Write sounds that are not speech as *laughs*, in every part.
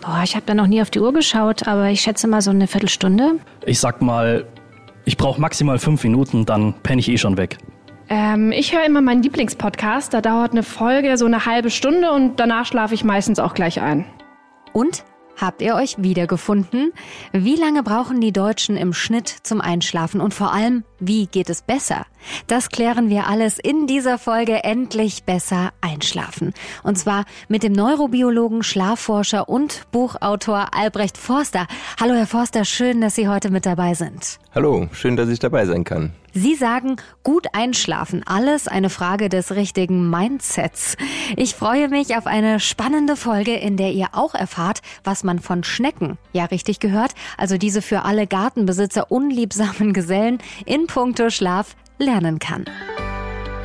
Boah, ich habe da noch nie auf die Uhr geschaut, aber ich schätze mal so eine Viertelstunde. Ich sag mal, ich brauche maximal fünf Minuten, dann penne ich eh schon weg. Ähm, ich höre immer meinen Lieblingspodcast. Da dauert eine Folge so eine halbe Stunde und danach schlafe ich meistens auch gleich ein. Und? Habt ihr euch wiedergefunden? Wie lange brauchen die Deutschen im Schnitt zum Einschlafen und vor allem, wie geht es besser? Das klären wir alles in dieser Folge Endlich besser einschlafen. Und zwar mit dem Neurobiologen, Schlafforscher und Buchautor Albrecht Forster. Hallo Herr Forster, schön, dass Sie heute mit dabei sind. Hallo, schön, dass ich dabei sein kann. Sie sagen, gut einschlafen, alles eine Frage des richtigen Mindsets. Ich freue mich auf eine spannende Folge, in der ihr auch erfahrt, was man von Schnecken, ja richtig gehört, also diese für alle Gartenbesitzer unliebsamen Gesellen, in puncto Schlaf lernen kann.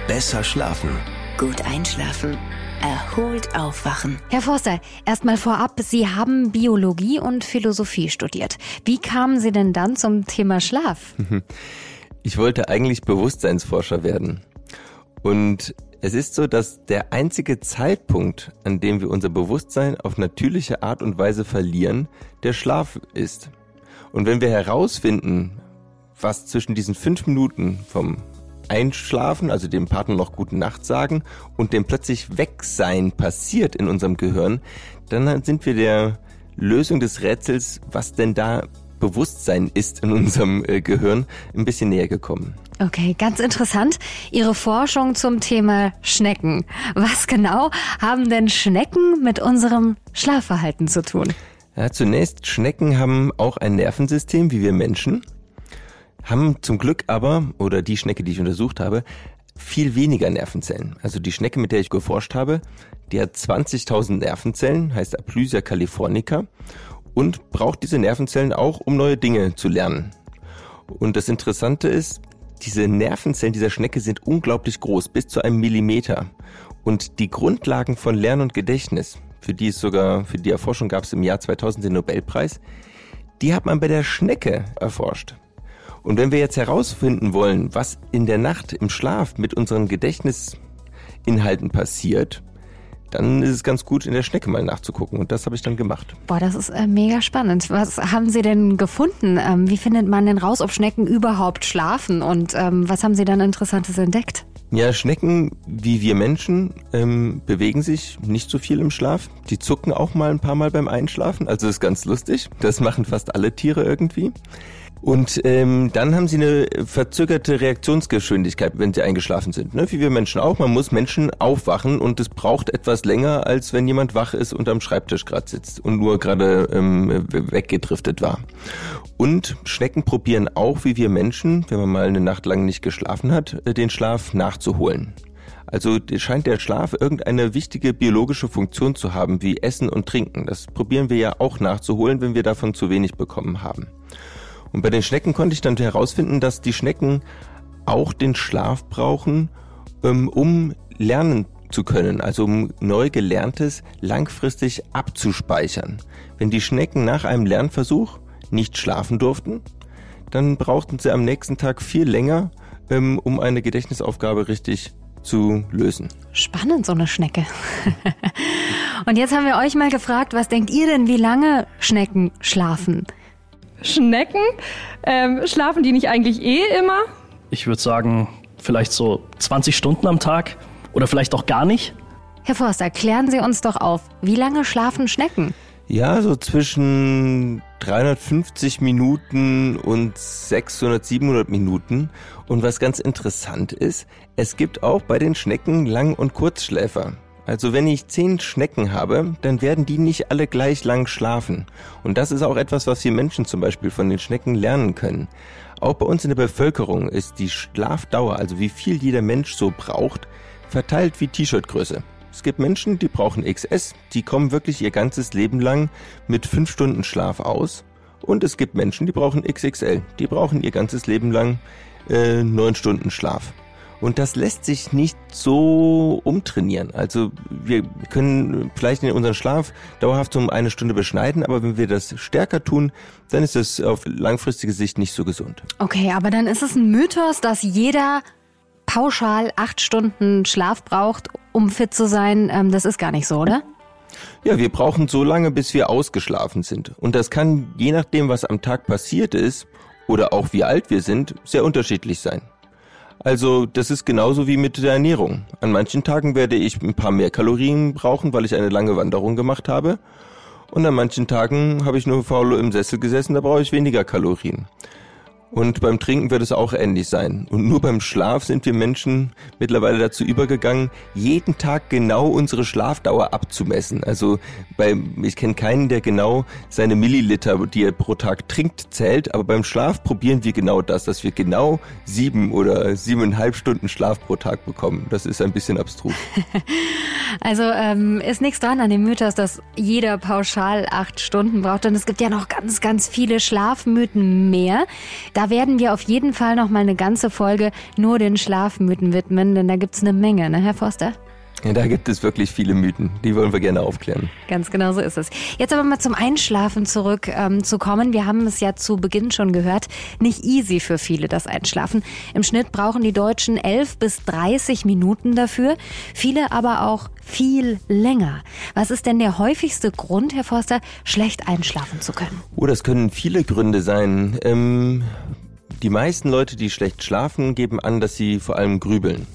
Besser schlafen. Gut einschlafen. Erholt aufwachen. Herr Forster, erstmal vorab, Sie haben Biologie und Philosophie studiert. Wie kamen Sie denn dann zum Thema Schlaf? *laughs* Ich wollte eigentlich Bewusstseinsforscher werden. Und es ist so, dass der einzige Zeitpunkt, an dem wir unser Bewusstsein auf natürliche Art und Weise verlieren, der Schlaf ist. Und wenn wir herausfinden, was zwischen diesen fünf Minuten vom Einschlafen, also dem Partner noch gute Nacht sagen, und dem plötzlich Wegsein passiert in unserem Gehirn, dann sind wir der Lösung des Rätsels, was denn da Bewusstsein ist in unserem äh, Gehirn, ein bisschen näher gekommen. Okay, ganz interessant. Ihre Forschung zum Thema Schnecken. Was genau haben denn Schnecken mit unserem Schlafverhalten zu tun? Ja, zunächst, Schnecken haben auch ein Nervensystem wie wir Menschen, haben zum Glück aber, oder die Schnecke, die ich untersucht habe, viel weniger Nervenzellen. Also die Schnecke, mit der ich geforscht habe, die hat 20.000 Nervenzellen, heißt Aplysia californica und braucht diese Nervenzellen auch, um neue Dinge zu lernen. Und das Interessante ist, diese Nervenzellen dieser Schnecke sind unglaublich groß, bis zu einem Millimeter. Und die Grundlagen von Lernen und Gedächtnis, für die es sogar, für die Erforschung gab es im Jahr 2000 den Nobelpreis, die hat man bei der Schnecke erforscht. Und wenn wir jetzt herausfinden wollen, was in der Nacht im Schlaf mit unseren Gedächtnisinhalten passiert, dann ist es ganz gut, in der Schnecke mal nachzugucken. Und das habe ich dann gemacht. Boah, das ist äh, mega spannend. Was haben Sie denn gefunden? Ähm, wie findet man denn raus, ob Schnecken überhaupt schlafen? Und ähm, was haben Sie dann Interessantes entdeckt? Ja, Schnecken, wie wir Menschen, ähm, bewegen sich nicht so viel im Schlaf. Die zucken auch mal ein paar Mal beim Einschlafen. Also ist ganz lustig. Das machen fast alle Tiere irgendwie. Und ähm, dann haben sie eine verzögerte Reaktionsgeschwindigkeit, wenn sie eingeschlafen sind. Ne? Wie wir Menschen auch. Man muss Menschen aufwachen und es braucht etwas länger, als wenn jemand wach ist und am Schreibtisch gerade sitzt und nur gerade ähm, weggedriftet war. Und Schnecken probieren auch, wie wir Menschen, wenn man mal eine Nacht lang nicht geschlafen hat, äh, den Schlaf nachzuholen. Also scheint der Schlaf irgendeine wichtige biologische Funktion zu haben, wie Essen und Trinken. Das probieren wir ja auch nachzuholen, wenn wir davon zu wenig bekommen haben. Und bei den Schnecken konnte ich dann herausfinden, dass die Schnecken auch den Schlaf brauchen, ähm, um lernen zu können, also um neu gelerntes langfristig abzuspeichern. Wenn die Schnecken nach einem Lernversuch nicht schlafen durften, dann brauchten sie am nächsten Tag viel länger, ähm, um eine Gedächtnisaufgabe richtig zu lösen. Spannend, so eine Schnecke. *laughs* Und jetzt haben wir euch mal gefragt, was denkt ihr denn, wie lange Schnecken schlafen? Schnecken? Ähm, schlafen die nicht eigentlich eh immer? Ich würde sagen, vielleicht so 20 Stunden am Tag oder vielleicht auch gar nicht. Herr Forster, klären Sie uns doch auf, wie lange schlafen Schnecken? Ja, so zwischen 350 Minuten und 600, 700 Minuten. Und was ganz interessant ist, es gibt auch bei den Schnecken Lang- und Kurzschläfer. Also wenn ich zehn Schnecken habe, dann werden die nicht alle gleich lang schlafen. Und das ist auch etwas, was wir Menschen zum Beispiel von den Schnecken lernen können. Auch bei uns in der Bevölkerung ist die Schlafdauer, also wie viel jeder Mensch so braucht, verteilt wie T-Shirt-Größe. Es gibt Menschen, die brauchen XS, die kommen wirklich ihr ganzes Leben lang mit fünf Stunden Schlaf aus. Und es gibt Menschen, die brauchen XXL, die brauchen ihr ganzes Leben lang äh, neun Stunden Schlaf. Und das lässt sich nicht so umtrainieren. Also wir können vielleicht in unseren Schlaf dauerhaft um eine Stunde beschneiden, aber wenn wir das stärker tun, dann ist das auf langfristige Sicht nicht so gesund. Okay, aber dann ist es ein Mythos, dass jeder pauschal acht Stunden Schlaf braucht, um fit zu sein. Ähm, das ist gar nicht so, oder? Ja, wir brauchen so lange, bis wir ausgeschlafen sind. Und das kann, je nachdem, was am Tag passiert ist oder auch wie alt wir sind, sehr unterschiedlich sein. Also das ist genauso wie mit der Ernährung. An manchen Tagen werde ich ein paar mehr Kalorien brauchen, weil ich eine lange Wanderung gemacht habe. Und an manchen Tagen habe ich nur faul im Sessel gesessen, da brauche ich weniger Kalorien. Und beim Trinken wird es auch ähnlich sein. Und nur beim Schlaf sind wir Menschen mittlerweile dazu übergegangen, jeden Tag genau unsere Schlafdauer abzumessen. Also bei, ich kenne keinen, der genau seine Milliliter, die er pro Tag trinkt, zählt. Aber beim Schlaf probieren wir genau das, dass wir genau sieben oder siebeneinhalb Stunden Schlaf pro Tag bekommen. Das ist ein bisschen abstrus. *laughs* also ähm, ist nichts dran an dem Mythos, dass jeder pauschal acht Stunden braucht. Und es gibt ja noch ganz, ganz viele Schlafmythen mehr. Da werden wir auf jeden Fall noch mal eine ganze Folge nur den Schlafmythen widmen, denn da gibt es eine Menge, ne, Herr Forster? Ja, da gibt es wirklich viele Mythen. Die wollen wir gerne aufklären. Ganz genau so ist es. Jetzt aber mal zum Einschlafen zurück ähm, zu kommen. Wir haben es ja zu Beginn schon gehört. Nicht easy für viele, das Einschlafen. Im Schnitt brauchen die Deutschen 11 bis 30 Minuten dafür. Viele aber auch viel länger. Was ist denn der häufigste Grund, Herr Forster, schlecht einschlafen zu können? Oh, das können viele Gründe sein. Ähm, die meisten Leute, die schlecht schlafen, geben an, dass sie vor allem grübeln.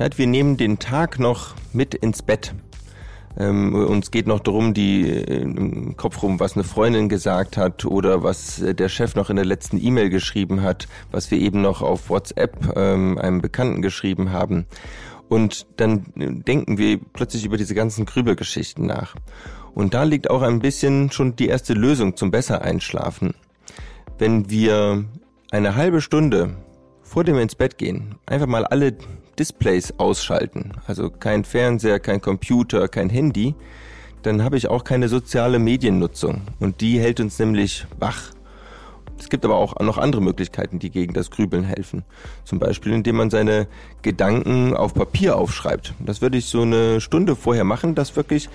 Ja, wir nehmen den Tag noch mit ins Bett. Ähm, uns geht noch darum, die äh, im Kopf rum, was eine Freundin gesagt hat oder was äh, der Chef noch in der letzten E-Mail geschrieben hat, was wir eben noch auf WhatsApp ähm, einem Bekannten geschrieben haben. Und dann denken wir plötzlich über diese ganzen Grübelgeschichten nach. Und da liegt auch ein bisschen schon die erste Lösung zum besser einschlafen. Wenn wir eine halbe Stunde vor dem ins Bett gehen einfach mal alle Displays ausschalten, also kein Fernseher, kein Computer, kein Handy, dann habe ich auch keine soziale Mediennutzung und die hält uns nämlich wach es gibt aber auch noch andere Möglichkeiten, die gegen das Grübeln helfen. Zum Beispiel, indem man seine Gedanken auf Papier aufschreibt. Das würde ich so eine Stunde vorher machen, das wirklich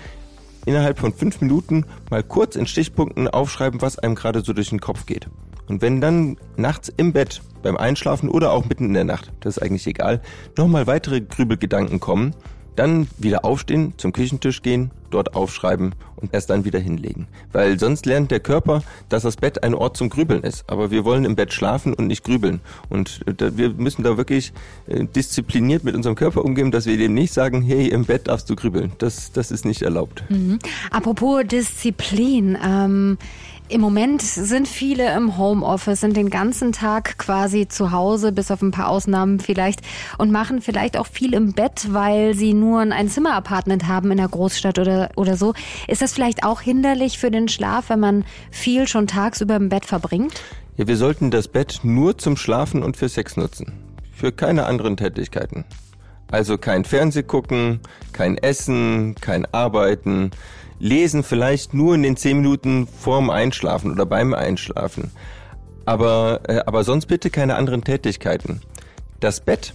innerhalb von fünf Minuten mal kurz in Stichpunkten aufschreiben, was einem gerade so durch den Kopf geht. Und wenn dann nachts im Bett, beim Einschlafen oder auch mitten in der Nacht, das ist eigentlich egal, nochmal weitere Grübelgedanken kommen, dann wieder aufstehen, zum Küchentisch gehen, dort aufschreiben und erst dann wieder hinlegen. Weil sonst lernt der Körper, dass das Bett ein Ort zum Grübeln ist. Aber wir wollen im Bett schlafen und nicht grübeln. Und äh, wir müssen da wirklich äh, diszipliniert mit unserem Körper umgehen, dass wir dem nicht sagen, hey, im Bett darfst du grübeln. Das, das ist nicht erlaubt. Mhm. Apropos Disziplin. Ähm im Moment sind viele im Homeoffice, sind den ganzen Tag quasi zu Hause, bis auf ein paar Ausnahmen vielleicht, und machen vielleicht auch viel im Bett, weil sie nur ein Zimmerapartment haben in der Großstadt oder, oder so. Ist das vielleicht auch hinderlich für den Schlaf, wenn man viel schon tagsüber im Bett verbringt? Ja, wir sollten das Bett nur zum Schlafen und für Sex nutzen. Für keine anderen Tätigkeiten. Also kein Fernseh gucken, kein Essen, kein Arbeiten, Lesen vielleicht nur in den zehn Minuten vorm Einschlafen oder beim Einschlafen. Aber, äh, aber sonst bitte keine anderen Tätigkeiten. Das Bett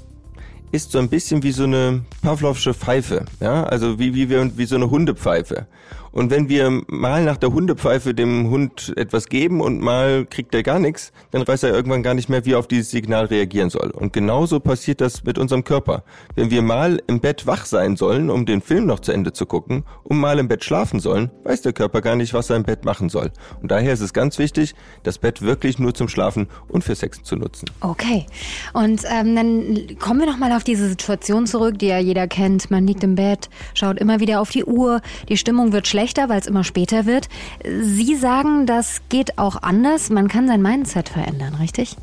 ist so ein bisschen wie so eine Pavlovsche Pfeife, ja, also wie, wie, wie, wie so eine Hundepfeife. Und wenn wir mal nach der Hundepfeife dem Hund etwas geben und mal kriegt er gar nichts, dann weiß er irgendwann gar nicht mehr, wie er auf dieses Signal reagieren soll. Und genauso passiert das mit unserem Körper. Wenn wir mal im Bett wach sein sollen, um den Film noch zu Ende zu gucken, und mal im Bett schlafen sollen, weiß der Körper gar nicht, was er im Bett machen soll. Und daher ist es ganz wichtig, das Bett wirklich nur zum Schlafen und für Sex zu nutzen. Okay. Und ähm, dann kommen wir noch mal auf diese Situation zurück, die ja jeder kennt. Man liegt im Bett, schaut immer wieder auf die Uhr, die Stimmung wird schlecht schlechter, weil es immer später wird. Sie sagen, das geht auch anders. Man kann sein Mindset verändern, richtig?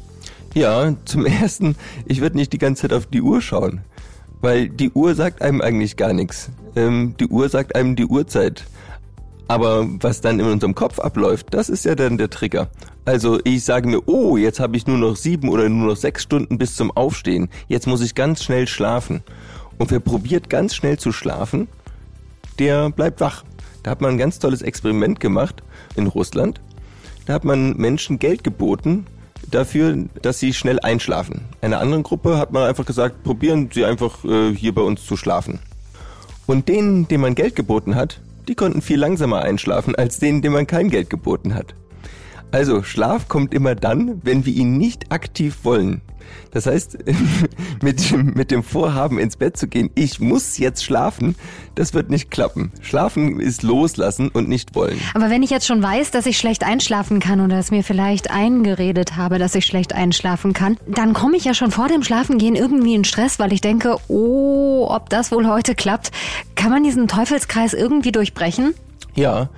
Ja, zum *laughs* Ersten, ich würde nicht die ganze Zeit auf die Uhr schauen, weil die Uhr sagt einem eigentlich gar nichts. Ähm, die Uhr sagt einem die Uhrzeit. Aber was dann in unserem Kopf abläuft, das ist ja dann der Trigger. Also ich sage mir, oh, jetzt habe ich nur noch sieben oder nur noch sechs Stunden bis zum Aufstehen. Jetzt muss ich ganz schnell schlafen. Und wer probiert ganz schnell zu schlafen, der bleibt wach. Da hat man ein ganz tolles Experiment gemacht in Russland. Da hat man Menschen Geld geboten dafür, dass sie schnell einschlafen. Einer anderen Gruppe hat man einfach gesagt, probieren Sie einfach äh, hier bei uns zu schlafen. Und denen, denen man Geld geboten hat, die konnten viel langsamer einschlafen als denen, denen man kein Geld geboten hat. Also Schlaf kommt immer dann, wenn wir ihn nicht aktiv wollen. Das heißt, *laughs* mit, dem- mit dem Vorhaben ins Bett zu gehen, ich muss jetzt schlafen, das wird nicht klappen. Schlafen ist loslassen und nicht wollen. Aber wenn ich jetzt schon weiß, dass ich schlecht einschlafen kann oder es mir vielleicht eingeredet habe, dass ich schlecht einschlafen kann, dann komme ich ja schon vor dem Schlafengehen irgendwie in Stress, weil ich denke, oh, ob das wohl heute klappt. Kann man diesen Teufelskreis irgendwie durchbrechen? Ja.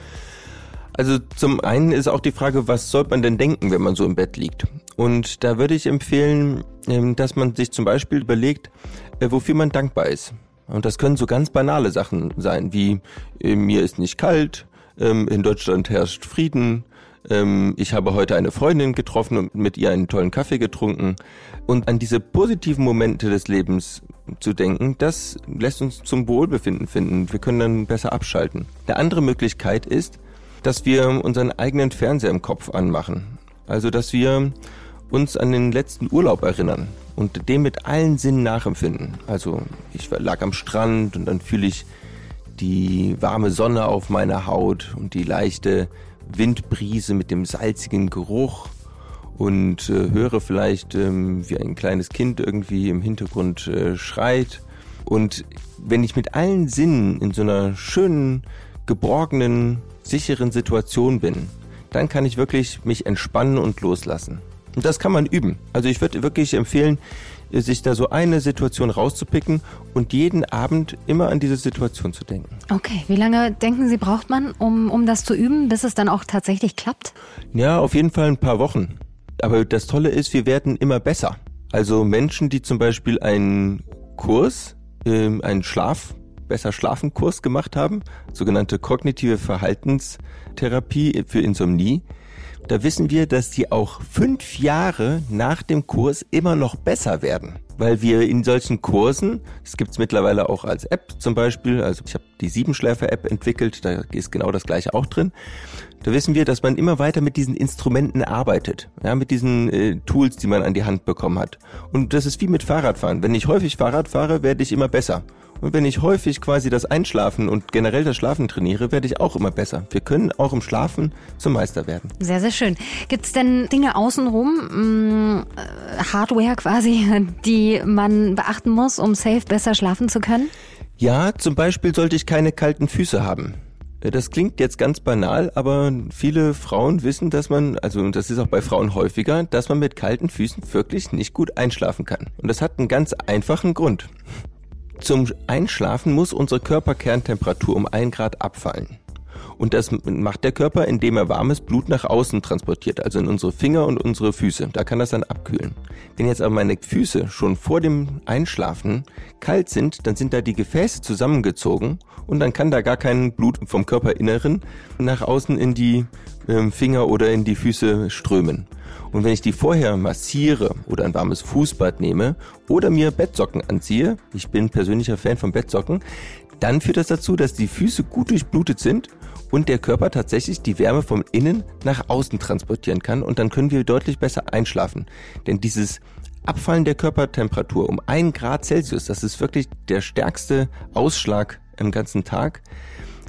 Also zum einen ist auch die Frage, was soll man denn denken, wenn man so im Bett liegt? Und da würde ich empfehlen, ähm, dass man sich zum Beispiel überlegt, äh, wofür man dankbar ist. Und das können so ganz banale Sachen sein, wie äh, mir ist nicht kalt, ähm, in Deutschland herrscht Frieden, ähm, ich habe heute eine Freundin getroffen und mit ihr einen tollen Kaffee getrunken. Und an diese positiven Momente des Lebens zu denken, das lässt uns zum Wohlbefinden finden. Wir können dann besser abschalten. Eine andere Möglichkeit ist, dass wir unseren eigenen Fernseher im Kopf anmachen. Also, dass wir uns an den letzten Urlaub erinnern und den mit allen Sinnen nachempfinden. Also, ich lag am Strand und dann fühle ich die warme Sonne auf meiner Haut und die leichte Windbrise mit dem salzigen Geruch und äh, höre vielleicht, ähm, wie ein kleines Kind irgendwie im Hintergrund äh, schreit. Und wenn ich mit allen Sinnen in so einer schönen, geborgenen, sicheren Situation bin, dann kann ich wirklich mich entspannen und loslassen. Und das kann man üben. Also ich würde wirklich empfehlen, sich da so eine Situation rauszupicken und jeden Abend immer an diese Situation zu denken. Okay, wie lange denken Sie, braucht man, um, um das zu üben, bis es dann auch tatsächlich klappt? Ja, auf jeden Fall ein paar Wochen. Aber das Tolle ist, wir werden immer besser. Also Menschen, die zum Beispiel einen Kurs, ähm, einen Schlaf, besser schlafen Kurs gemacht haben, sogenannte kognitive Verhaltenstherapie für Insomnie, da wissen wir, dass die auch fünf Jahre nach dem Kurs immer noch besser werden. Weil wir in solchen Kursen, das gibt's mittlerweile auch als App zum Beispiel, also ich habe die Siebenschläfer-App entwickelt, da ist genau das gleiche auch drin. Da wissen wir, dass man immer weiter mit diesen Instrumenten arbeitet, ja, mit diesen äh, Tools, die man an die Hand bekommen hat. Und das ist wie mit Fahrradfahren. Wenn ich häufig Fahrrad fahre, werde ich immer besser. Und wenn ich häufig quasi das Einschlafen und generell das Schlafen trainiere, werde ich auch immer besser. Wir können auch im Schlafen zum Meister werden. Sehr, sehr schön. Gibt es denn Dinge außenrum, mh, äh, Hardware quasi, *laughs* die man beachten muss, um safe besser schlafen zu können? Ja, zum Beispiel sollte ich keine kalten Füße haben. Äh, Das klingt jetzt ganz banal, aber viele Frauen wissen, dass man, also und das ist auch bei Frauen häufiger, dass man mit kalten Füßen wirklich nicht gut einschlafen kann. Und das hat einen ganz einfachen Grund. Zum Einschlafen muss unsere Körperkerntemperatur um ein Grad abfallen. Und das macht der Körper, indem er warmes Blut nach außen transportiert, also in unsere Finger und unsere Füße. Da kann das dann abkühlen. Wenn jetzt aber meine Füße schon vor dem Einschlafen kalt sind, dann sind da die Gefäße zusammengezogen und dann kann da gar kein Blut vom Körperinneren nach außen in die ähm, Finger oder in die Füße strömen. Und wenn ich die vorher massiere oder ein warmes Fußbad nehme oder mir Bettsocken anziehe, ich bin persönlicher Fan von Bettsocken, dann führt das dazu, dass die Füße gut durchblutet sind und der Körper tatsächlich die Wärme vom Innen nach außen transportieren kann und dann können wir deutlich besser einschlafen. Denn dieses Abfallen der Körpertemperatur um ein Grad Celsius, das ist wirklich der stärkste Ausschlag im ganzen Tag.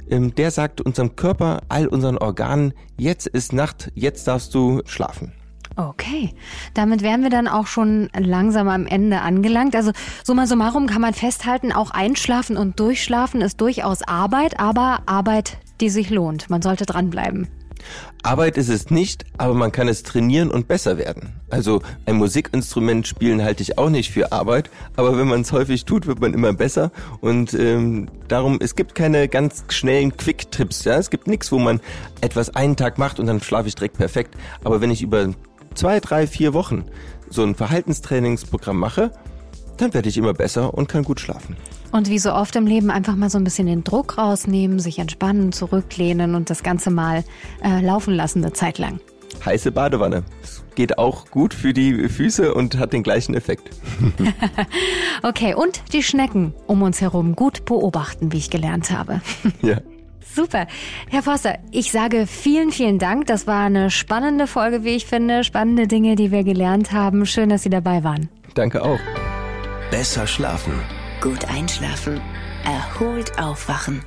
Ähm, Der sagt unserem Körper, all unseren Organen, jetzt ist Nacht, jetzt darfst du schlafen. Okay, damit wären wir dann auch schon langsam am Ende angelangt. Also summa summarum kann man festhalten, auch Einschlafen und Durchschlafen ist durchaus Arbeit, aber Arbeit, die sich lohnt. Man sollte dranbleiben. Arbeit ist es nicht, aber man kann es trainieren und besser werden. Also ein Musikinstrument spielen halte ich auch nicht für Arbeit, aber wenn man es häufig tut, wird man immer besser. Und ähm, darum, es gibt keine ganz schnellen Quick-Trips. Ja? Es gibt nichts, wo man etwas einen Tag macht und dann schlafe ich direkt perfekt. Aber wenn ich über zwei, drei, vier Wochen so ein Verhaltenstrainingsprogramm mache, dann werde ich immer besser und kann gut schlafen. Und wie so oft im Leben einfach mal so ein bisschen den Druck rausnehmen, sich entspannen, zurücklehnen und das Ganze mal äh, laufen lassen eine Zeit lang. Heiße Badewanne. Geht auch gut für die Füße und hat den gleichen Effekt. *laughs* Okay, und die Schnecken um uns herum gut beobachten, wie ich gelernt habe. ja. *laughs* Super. Herr Forster, ich sage vielen, vielen Dank. Das war eine spannende Folge, wie ich finde. Spannende Dinge, die wir gelernt haben. Schön, dass Sie dabei waren. Danke auch. Besser schlafen. Gut einschlafen. Erholt aufwachen.